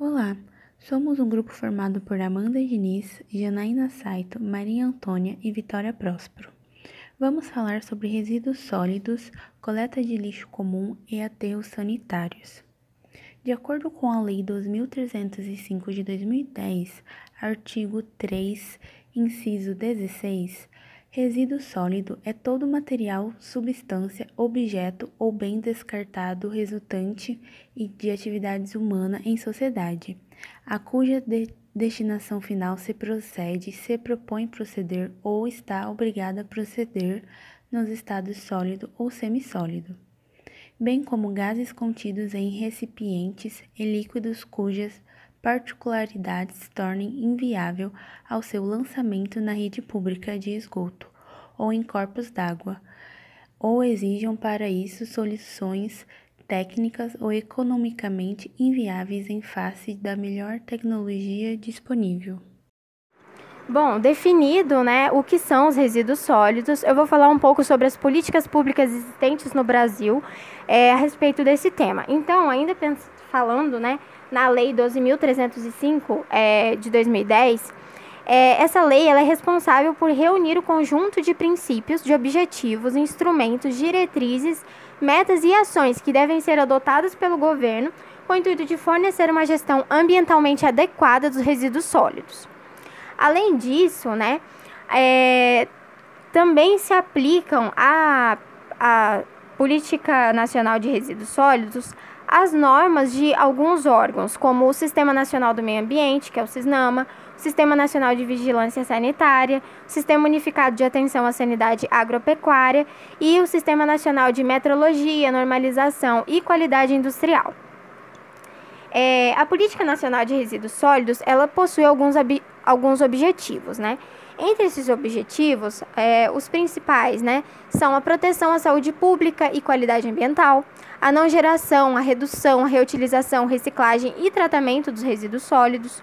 Olá, somos um grupo formado por Amanda Diniz, Janaína Saito, Maria Antônia e Vitória Próspero. Vamos falar sobre resíduos sólidos, coleta de lixo comum e aterros sanitários. De acordo com a Lei 2305 de 2010, artigo 3, inciso 16, Resíduo sólido é todo material, substância, objeto ou bem descartado resultante de atividades humanas em sociedade, a cuja de destinação final se procede, se propõe proceder ou está obrigada a proceder nos estados sólido ou semissólido, bem como gases contidos em recipientes e líquidos cujas particularidades tornem inviável ao seu lançamento na rede pública de esgoto ou em corpos d'água, ou exijam para isso soluções técnicas ou economicamente inviáveis em face da melhor tecnologia disponível. Bom, definido né, o que são os resíduos sólidos, eu vou falar um pouco sobre as políticas públicas existentes no Brasil é, a respeito desse tema. Então, ainda falando né, na Lei 12.305 é, de 2010, é, essa lei ela é responsável por reunir o conjunto de princípios, de objetivos, instrumentos, diretrizes, metas e ações que devem ser adotadas pelo governo com o intuito de fornecer uma gestão ambientalmente adequada dos resíduos sólidos. Além disso, né, é, também se aplicam a, a Política Nacional de Resíduos Sólidos as normas de alguns órgãos, como o Sistema Nacional do Meio Ambiente, que é o SISNAMA, o Sistema Nacional de Vigilância Sanitária, o Sistema Unificado de Atenção à Sanidade Agropecuária e o Sistema Nacional de Metrologia, Normalização e Qualidade Industrial. É, a Política Nacional de Resíduos Sólidos, ela possui alguns, alguns objetivos, né? Entre esses objetivos, é, os principais né, são a proteção à saúde pública e qualidade ambiental, a não geração, a redução, a reutilização, reciclagem e tratamento dos resíduos sólidos,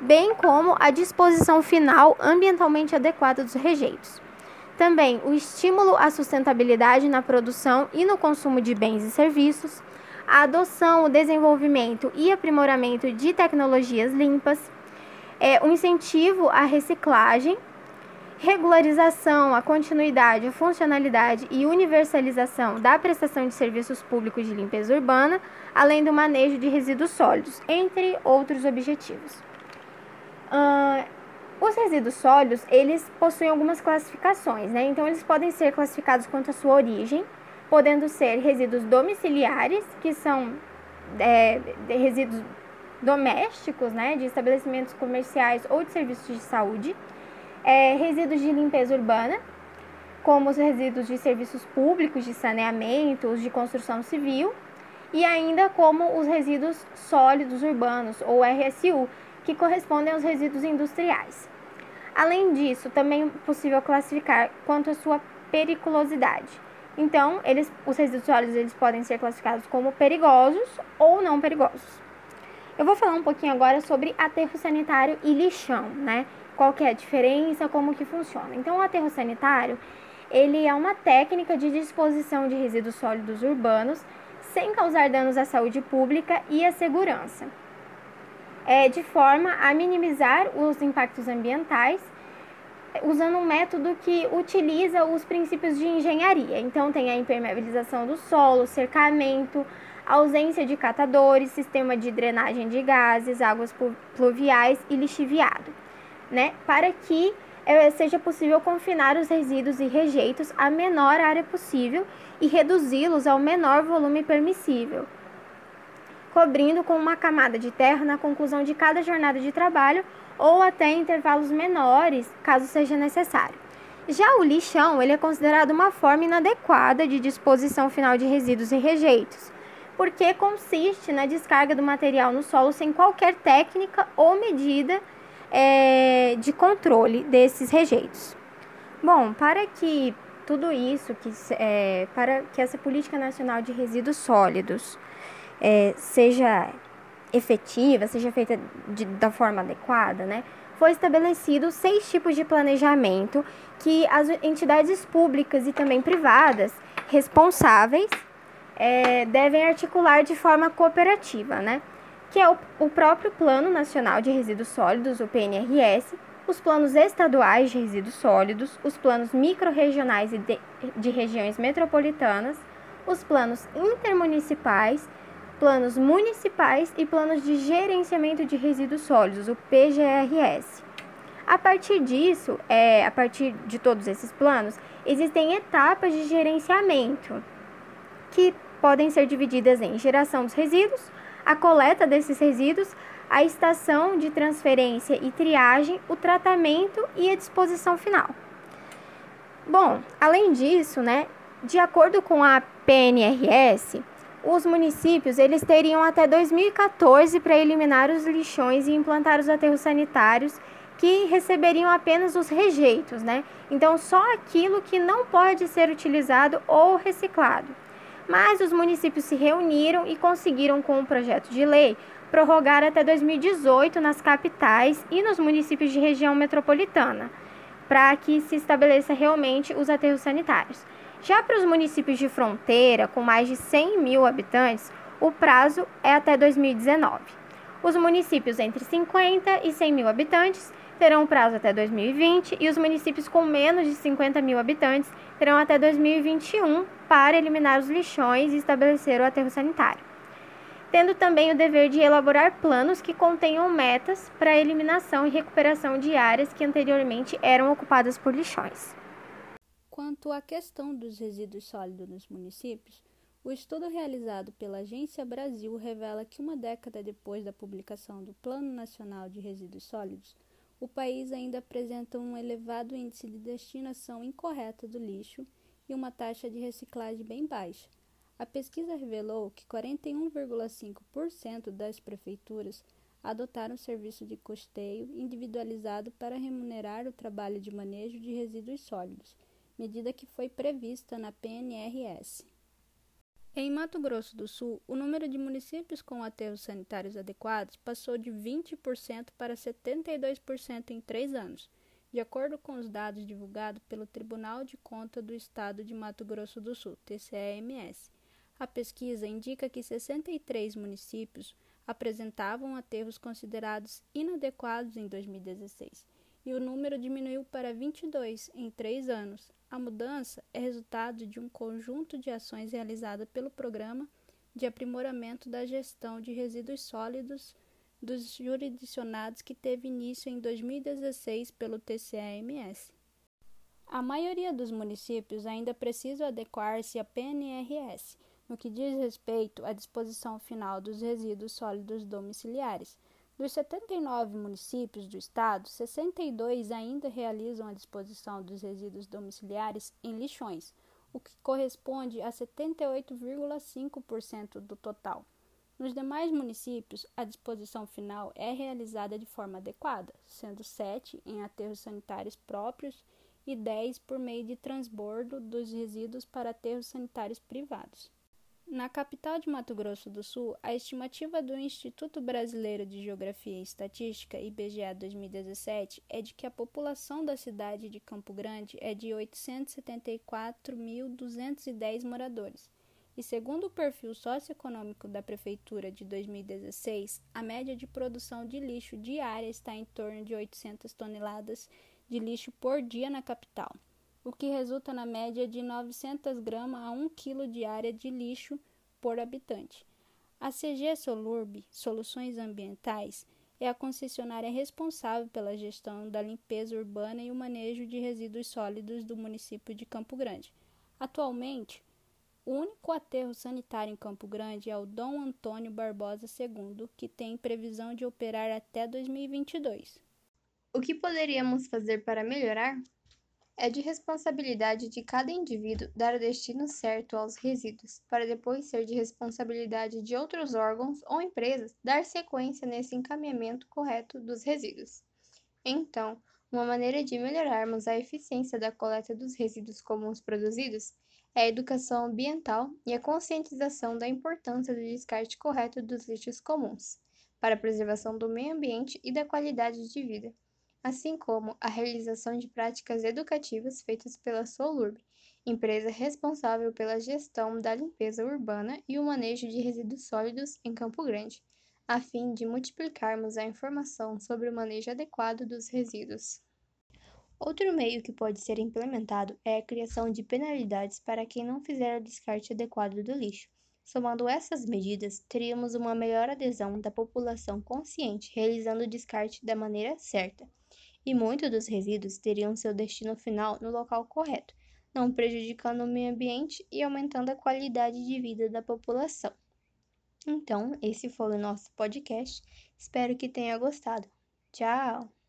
bem como a disposição final ambientalmente adequada dos rejeitos. Também o estímulo à sustentabilidade na produção e no consumo de bens e serviços, a adoção, o desenvolvimento e aprimoramento de tecnologias limpas, é, o incentivo à reciclagem regularização, a continuidade, a funcionalidade e universalização da prestação de serviços públicos de limpeza urbana, além do manejo de resíduos sólidos, entre outros objetivos. Uh, os resíduos sólidos, eles possuem algumas classificações, né? Então, eles podem ser classificados quanto à sua origem, podendo ser resíduos domiciliares, que são é, resíduos domésticos, né, de estabelecimentos comerciais ou de serviços de saúde, é, resíduos de limpeza urbana, como os resíduos de serviços públicos, de saneamento, os de construção civil, e ainda como os resíduos sólidos urbanos, ou RSU, que correspondem aos resíduos industriais. Além disso, também é possível classificar quanto à sua periculosidade. Então, eles, os resíduos sólidos eles podem ser classificados como perigosos ou não perigosos. Eu vou falar um pouquinho agora sobre aterro sanitário e lixão, né? Qual que é a diferença, como que funciona. Então, o aterro sanitário, ele é uma técnica de disposição de resíduos sólidos urbanos sem causar danos à saúde pública e à segurança, é, de forma a minimizar os impactos ambientais, usando um método que utiliza os princípios de engenharia. Então, tem a impermeabilização do solo, cercamento, ausência de catadores, sistema de drenagem de gases, águas pluviais e lixiviado né, para que é, seja possível confinar os resíduos e rejeitos à menor área possível e reduzi-los ao menor volume permissível, cobrindo com uma camada de terra na conclusão de cada jornada de trabalho ou até intervalos menores, caso seja necessário. Já o lixão, ele é considerado uma forma inadequada de disposição final de resíduos e rejeitos, porque consiste na descarga do material no solo sem qualquer técnica ou medida é, de controle desses rejeitos. Bom, para que tudo isso, que, é, para que essa política nacional de resíduos sólidos é, seja efetiva, seja feita de, da forma adequada, né, foi estabelecido seis tipos de planejamento que as entidades públicas e também privadas responsáveis é, devem articular de forma cooperativa, né? Que é o, o próprio Plano Nacional de Resíduos Sólidos, o PNRS, os planos estaduais de resíduos sólidos, os planos microrregionais e de, de regiões metropolitanas, os planos intermunicipais, planos municipais e planos de gerenciamento de resíduos sólidos, o PGRS. A partir disso, é, a partir de todos esses planos, existem etapas de gerenciamento que podem ser divididas em geração dos resíduos, a coleta desses resíduos, a estação de transferência e triagem, o tratamento e a disposição final. Bom, além disso, né, de acordo com a PNRS, os municípios eles teriam até 2014 para eliminar os lixões e implantar os aterros sanitários que receberiam apenas os rejeitos, né? Então só aquilo que não pode ser utilizado ou reciclado. Mas os municípios se reuniram e conseguiram com um projeto de lei prorrogar até 2018 nas capitais e nos municípios de região metropolitana, para que se estabeleça realmente os aterros sanitários. Já para os municípios de fronteira, com mais de 100 mil habitantes, o prazo é até 2019. Os municípios entre 50 e 100 mil habitantes terão prazo até 2020 e os municípios com menos de 50 mil habitantes terão até 2021 para eliminar os lixões e estabelecer o aterro sanitário tendo também o dever de elaborar planos que contenham metas para a eliminação e recuperação de áreas que anteriormente eram ocupadas por lixões. Quanto à questão dos resíduos sólidos nos municípios, o estudo realizado pela Agência Brasil revela que uma década depois da publicação do Plano Nacional de Resíduos Sólidos, o país ainda apresenta um elevado índice de destinação incorreta do lixo e uma taxa de reciclagem bem baixa a pesquisa revelou que 41,5% das prefeituras adotaram serviço de custeio individualizado para remunerar o trabalho de manejo de resíduos sólidos, medida que foi prevista na PNRS. Em Mato Grosso do Sul, o número de municípios com aterros sanitários adequados passou de 20% para 72% em três anos, de acordo com os dados divulgados pelo Tribunal de Conta do Estado de Mato Grosso do Sul, TCEMS. A pesquisa indica que 63 municípios apresentavam aterros considerados inadequados em 2016 e o número diminuiu para 22 em três anos. A mudança é resultado de um conjunto de ações realizada pelo Programa de Aprimoramento da Gestão de Resíduos Sólidos dos jurisdicionados que teve início em 2016 pelo TCAMS. A maioria dos municípios ainda precisa adequar-se à PNRS, no que diz respeito à disposição final dos resíduos sólidos domiciliares. Dos 79 municípios do estado, 62 ainda realizam a disposição dos resíduos domiciliares em lixões, o que corresponde a 78,5% do total. Nos demais municípios, a disposição final é realizada de forma adequada, sendo 7 em aterros sanitários próprios e 10 por meio de transbordo dos resíduos para aterros sanitários privados. Na capital de Mato Grosso do Sul, a estimativa do Instituto Brasileiro de Geografia e Estatística, IBGE 2017, é de que a população da cidade de Campo Grande é de 874.210 moradores. E segundo o perfil socioeconômico da prefeitura de 2016, a média de produção de lixo diária está em torno de 800 toneladas de lixo por dia na capital o que resulta na média de 900 gramas a 1 kg de área de lixo por habitante. A CG Solurb Soluções Ambientais é a concessionária responsável pela gestão da limpeza urbana e o manejo de resíduos sólidos do município de Campo Grande. Atualmente, o único aterro sanitário em Campo Grande é o Dom Antônio Barbosa II, que tem previsão de operar até 2022. O que poderíamos fazer para melhorar? É de responsabilidade de cada indivíduo dar o destino certo aos resíduos, para depois ser de responsabilidade de outros órgãos ou empresas dar sequência nesse encaminhamento correto dos resíduos. Então, uma maneira de melhorarmos a eficiência da coleta dos resíduos comuns produzidos é a educação ambiental e a conscientização da importância do descarte correto dos lixos comuns, para a preservação do meio ambiente e da qualidade de vida assim como a realização de práticas educativas feitas pela Solurb, empresa responsável pela gestão da limpeza urbana e o manejo de resíduos sólidos em Campo Grande, a fim de multiplicarmos a informação sobre o manejo adequado dos resíduos. Outro meio que pode ser implementado é a criação de penalidades para quem não fizer o descarte adequado do lixo. Somando essas medidas, teríamos uma melhor adesão da população consciente realizando o descarte da maneira certa, e muitos dos resíduos teriam seu destino final no local correto, não prejudicando o meio ambiente e aumentando a qualidade de vida da população. Então, esse foi o nosso podcast. Espero que tenha gostado. Tchau!